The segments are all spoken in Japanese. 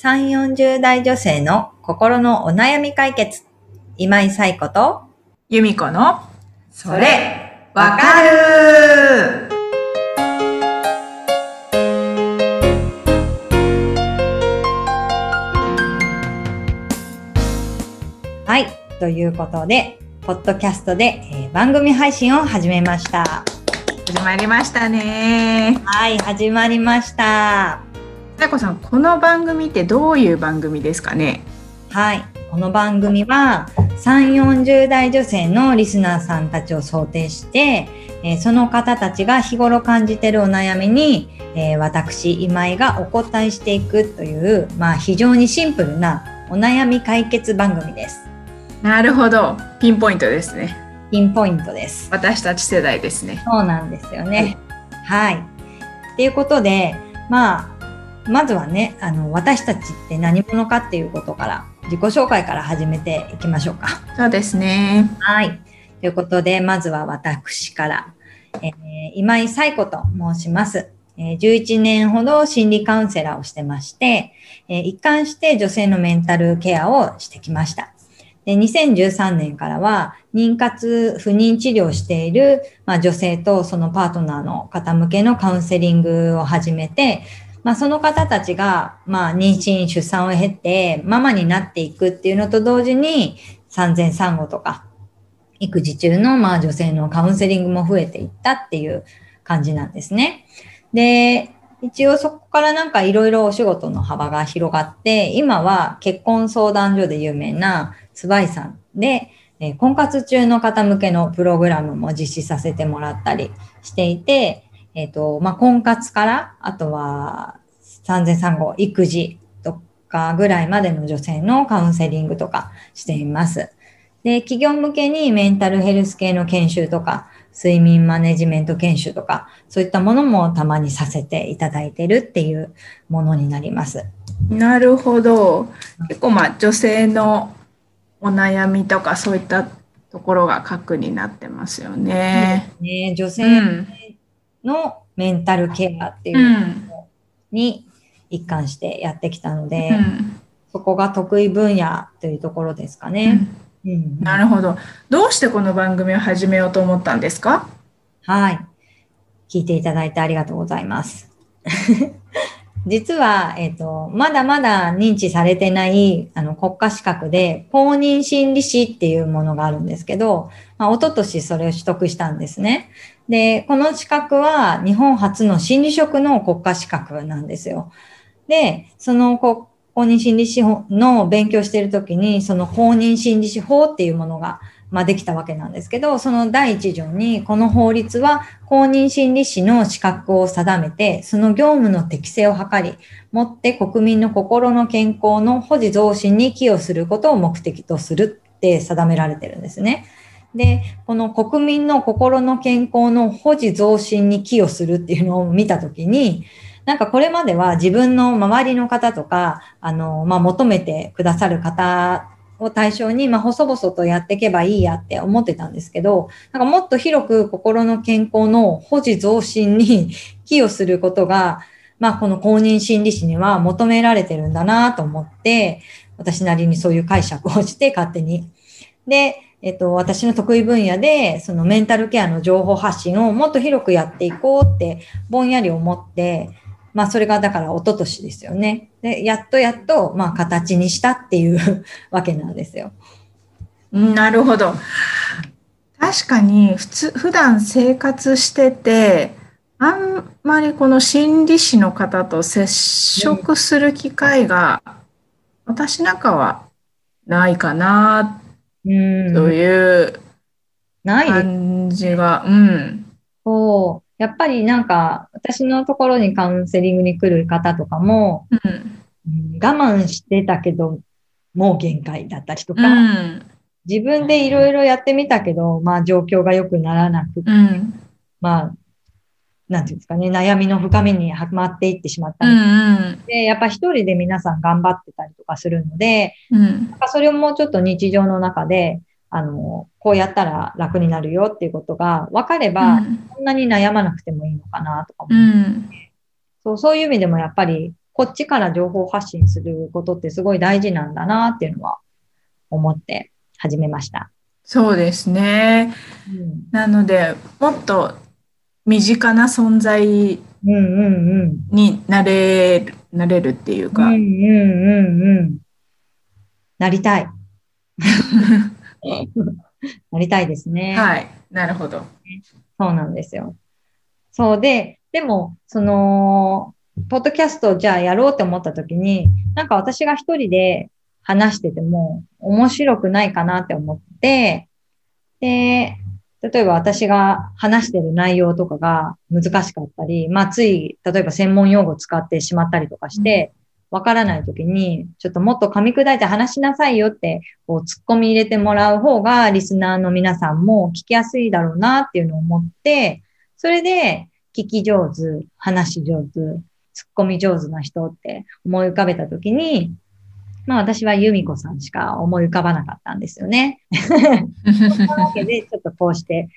3、40代女性の心のお悩み解決。今井彩子と、由美子の、それ、わかるはい。ということで、ポッドキャストで、えー番組配信を始めました。始まりましたね。はい、始まりました。さやこさん、この番組ってどういう番組ですかね？はい。この番組は、3、40代女性のリスナーさんたちを想定して、えーその方たちが日頃感じているお悩みに、えー私、今井がお答えしていくという、まあ、非常にシンプルなお悩み解決番組です。なるほど。ピンポイントですね。ピンポイントです。私たち世代ですね。そうなんですよね。はい。っていうことで、まあ、まずはね、あの、私たちって何者かっていうことから、自己紹介から始めていきましょうか。そうですね。はい。ということで、まずは私から、えー今井彩子と申します。えー11年ほど心理カウンセラーをしてまして、えー一貫して女性のメンタルケアをしてきました。で2013年からは妊活不妊治療をしている、まあ、女性とそのパートナーの方向けのカウンセリングを始めて、まあ、その方たちが、まあ、妊娠、出産を経てママになっていくっていうのと同時に産前産後とか育児中の、まあ、女性のカウンセリングも増えていったっていう感じなんですね。で、一応そこからなんかいろいろお仕事の幅が広がって、今は結婚相談所で有名なスバイさんで、え婚活中の方向けのプログラムも実施させてもらったりしていて、えっ、と、まあ、婚活から、あとは産前産後、育児とかぐらいまでの女性のカウンセリングとかしています。で、企業向けにメンタルヘルス系の研修とか、睡眠マネジメント研修とか、そういったものもたまにさせていただいてるっていうものになります。なるほど。結構まあ女性のお悩みとかそういったところが核になってますよね。ね、女う性ん。のメンタルケアっていううん。のに一貫してやってきたので、うんそこが得意分野というところですかね。うんなるほど。どうしてこの番組を始めようと思ったんですか？はい。聞いていただいてありがとうございます。実は、えっ、と、まだまだ認知されてない、あの、国家資格で、公認心理師っていうものがあるんですけど、まあ、一昨年それを取得したんですね。で、この資格は日本初の心理職の国家資格なんですよ。で、その公認心理師の勉強しているときに、その公認心理師法っていうものが、まあ、できたわけなんですけど、その第一条に、この法律は公認心理師の資格を定めて、その業務の適正を図り、もって国民の心の健康の保持増進に寄与することを目的とするって定められてるんですね。で、この国民の心の健康の保持増進に寄与するっていうのを見たときに、なんかこれまでは自分の周りの方とか、あの、まあ、求めてくださる方を対象に、まあ、細々とやっていけばいいやって思ってたんですけど、なんかもっと広く心の健康の保持増進に寄与することが、まあ、この公認心理師には求められてるんだなと思って、私なりにそういう解釈をして勝手に。で、えっと、私の得意分野で、そのメンタルケアの情報発信をもっと広くやっていこうって、ぼんやり思って、まあ、それがだから一昨年ですよね。で、やっとやっと、まあ、形にしたっていう わけなんですよ。なるほど。確かに普通、普段生活してて、あんまりこの心理師の方と接触する機会が、私なんかはないかなうん。という感じが、うん。そう。やっぱりなんか、私のところにカウンセリングに来る方とかも、うん。うん我慢してたけど、もう限界だったりとか、うん。自分でいろいろやってみたけど、まあ状況が良くならなくて、うん。まあ、なんていうんですかね、悩みの深みにはまっていってしまったうのん。で、やっぱ一人で皆さん頑張ってたりとかするので、うん。なんかそれをもうちょっと日常の中で、あの、こうやったら楽になるよっていうことが分かれば、うんそんなに悩まなくてもいいのかなとか思う、うん。そうそういう意味でもやっぱりこっちから情報発信することってすごい大事なんだなっていうのは思って始めました。そうですね。うん、なので、もっと身近な存在。になれる、なれるっていうか、うんうんうんうん。なりたい。なりたいですね。はい、なるほど。そうなんですよ。そうで、でも、その、ポッドキャストをじゃあやろうって思った時に、なんか私が一人で話してても面白くないかなって思って、で、例えば私が話してる内容とかが難しかったり、まあつい、例えば専門用語を使ってしまったりとかして、わからない時に、ちょっともっと噛み砕いて話しなさいよって、こう、突っ込み入れてもらう方が、リスナーの皆さんも聞きやすいだろうなっていうのを思って、それで、聞き上手、話し上手、突っ込み上手な人って思い浮かべた時に、まあ私は由美子さんしか思い浮かばなかったんですよね。そんなわけで、ちょっとこうして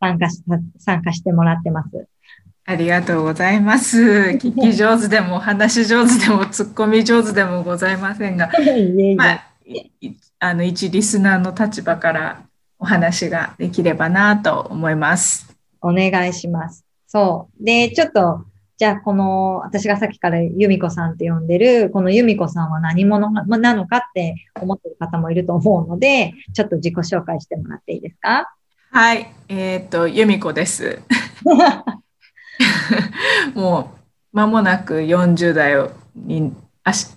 参加し、参加してもらってます。ありがとうございます。聞き上手でも、話し上手でも、突っ込み上手でもございませんが、まあ、あの、一リスナーの立場からお話ができればなと思います。お願いします。そう。で、ちょっと、じゃあこの、私がさっきから由美子さんって呼んでる、この由美子さんは何者なのかって思ってる方もいると思うので、ちょっと自己紹介してもらっていいですか？はい、えっ、と、由美子です。もう、間もなく40代に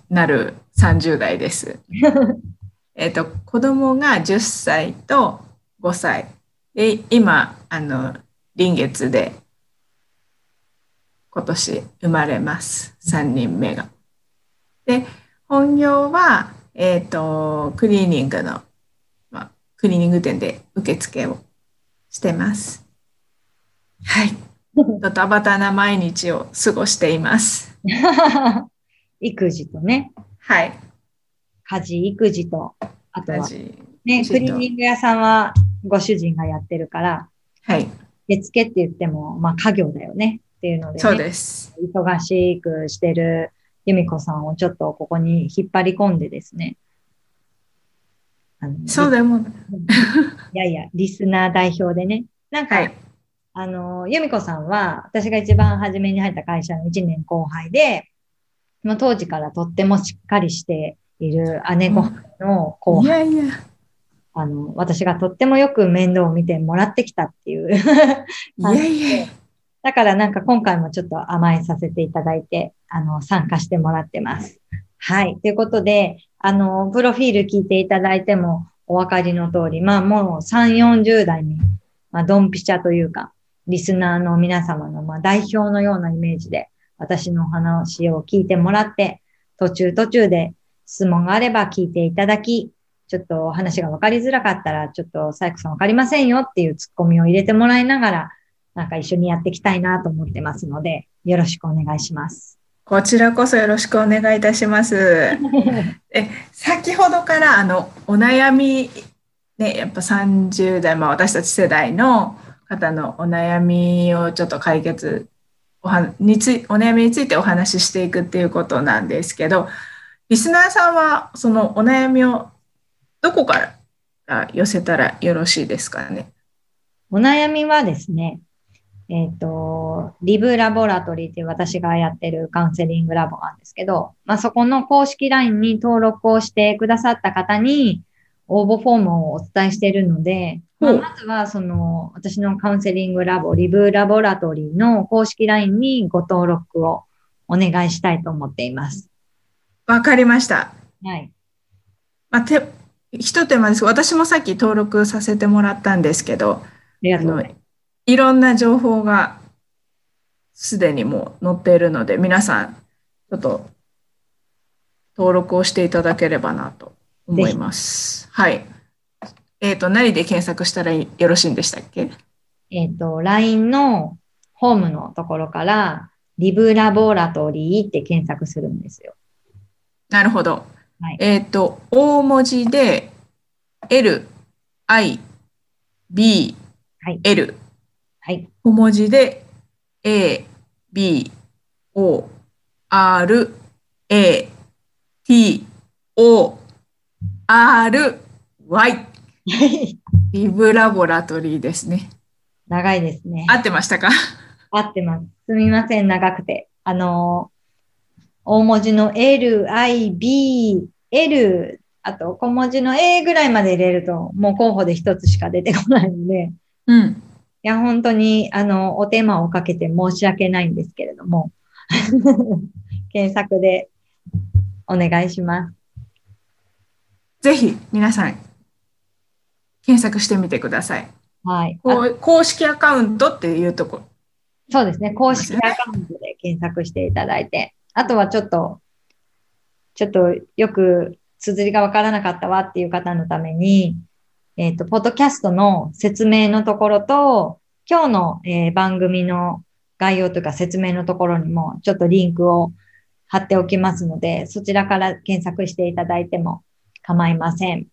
なる30代です。えっと、子供が10歳と5歳。で、今、あの、臨月で今年生まれます。3人目が。で、本業は、えっ、と、クリーニングの、まあ、クリーニング店で受付をしてます。はい。ドタバタな毎日を過ごしています。育児とね、はい。家事、育児と、あとはね、クリーニング屋さんはご主人がやってるから、はい。手付けって言っても、まあ家業だよねっていうので、ね、そうです。忙しくしてる由美子さんをちょっとここに引っ張り込んでですね。あのそうでも、いやいや、リスナー代表でね。なんか、はい。あの、由美子さんは、私が一番初めに入った会社の1年後輩で、まあ、当時からとってもしっかりしている姉御の後い輩、やいや、あの、私がとってもよく面倒を見てもらってきたっていう。いやいや、だからなんか今回もちょっと甘えさせていただいて、あの、参加してもらってます。はい。ということで、あの、プロフィール聞いていただいてもお分かりの通り、まあもう3、40代に、まあ、ドンピシャというか、リスナーの皆様の、まあ、代表のようなイメージで、私のお話を聞いてもらって、途中途中で質問があれば聞いていただき、ちょっとお話が分かりづらかったら、ちょっとサイクさん分かりませんよっていうツッコミを入れてもらいながら、なんか一緒にやっていきたいなと思ってますので、よろしくお願いします。こちらこそよろしくお願いいたします。え、先ほどからあのお悩みね、やっぱ30代、まあ私たち世代の方のお悩みをちょっと解決おはについお悩みについてお話ししていくっていうことなんですけど、リスナーさんはそのお悩みをどこから寄せたらよろしいですかね？お悩みはですね、えっ、と、リブラボラトリーって私がやってるカウンセリングラボなんですけど、まあ、そこの公式 LINE に登録をしてくださった方に応募フォームをお伝えしているので、まあまずはその私のカウンセリングラボ、リブラボラトリーの公式 LINE にご登録をお願いしたいと思っています。わかりました。はい。まあ、て一手間です私もさっき登録させてもらったんですけど、ありがとう。いろんな情報がすでにもう載っているので、皆さん、ちょっと登録をしていただければなと思います。はい。えっ、と、何で検索したらよろしいんでしたっけ？えっ、と、LINE のホームのところから、リブラボラトリーって検索するんですよ。なるほど。はいえっ、と、大文字で L、I、B、はい。L、はい。小文字で A、B、O、R、A T O R Y リブラボラトリーですね。長いですね。合ってましたか？合ってます。すみません、長くて。あのー、大文字の L, I, B, L、あと小文字の A ぐらいまで入れると、もう候補で一つしか出てこないので、うん。いや、本当に、あの、お手間をかけて申し訳ないんですけれども、検索でお願いします。ぜひ皆さん検索してみてください。はい。公式アカウントっていうところ。そうですね。公式アカウントで検索していただいて、あとはちょっと、ちょっとよく綴りがわからなかったわっていう方のために、えっ、と、ポッドキャストの説明のところと、今日の、えー番組の概要というか説明のところにもちょっとリンクを貼っておきますので、そちらから検索していただいても構いません。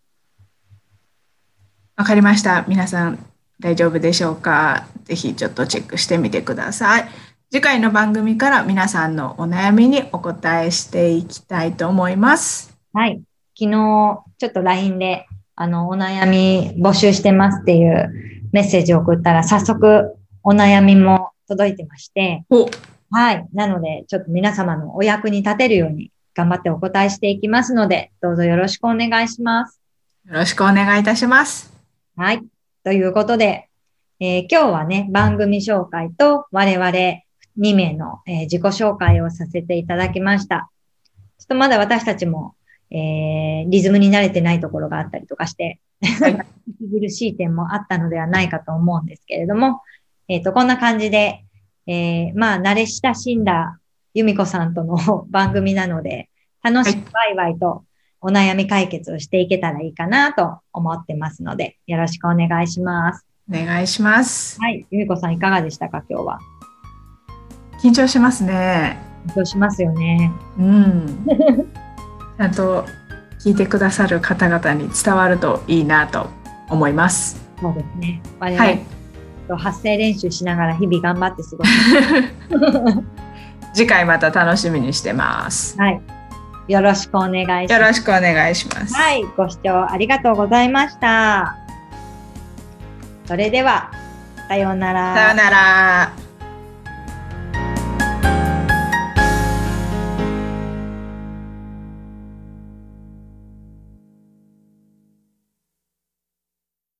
わかりました。皆さん大丈夫でしょうか？ぜひちょっとチェックしてみてください。次回の番組から皆さんのお悩みにお答えしていきたいと思います。はい。昨日、ちょっと LINE で、あの、お悩み募集してますっていうメッセージを送ったら、早速お悩みも届いてまして、おはい。なので、ちょっと皆様のお役に立てるように頑張ってお答えしていきますので、どうぞよろしくお願いします。よろしくお願いいたします。はい。ということで、えー今日はね、番組紹介と我々2名の、えー自己紹介をさせていただきました。ちょっとまだ私たちも、えーリズムに慣れてないところがあったりとかして、はい 息苦しい点もあったのではないかと思うんですけれども、えっ、と、こんな感じで、えーまあ、慣れ親しんだ由美子さんとの 番組なので、楽しくワイワイとお悩み解決をしていけたらいいかなと思ってますので、よろしくお願いします。お願いします。はい。由美子さんいかがでしたか、今日は？緊張しますね。緊張しますよね。うん。ちゃんと聞いてくださる方々に伝わるといいなと思います。そうですね。我々、はい。と発声練習しながら日々頑張って過ごす。次回また楽しみにしてます。はい。よろしくお願いします。よろしくお願いします。はい。ご視聴ありがとうございました。それでは、さようなら。さようなら。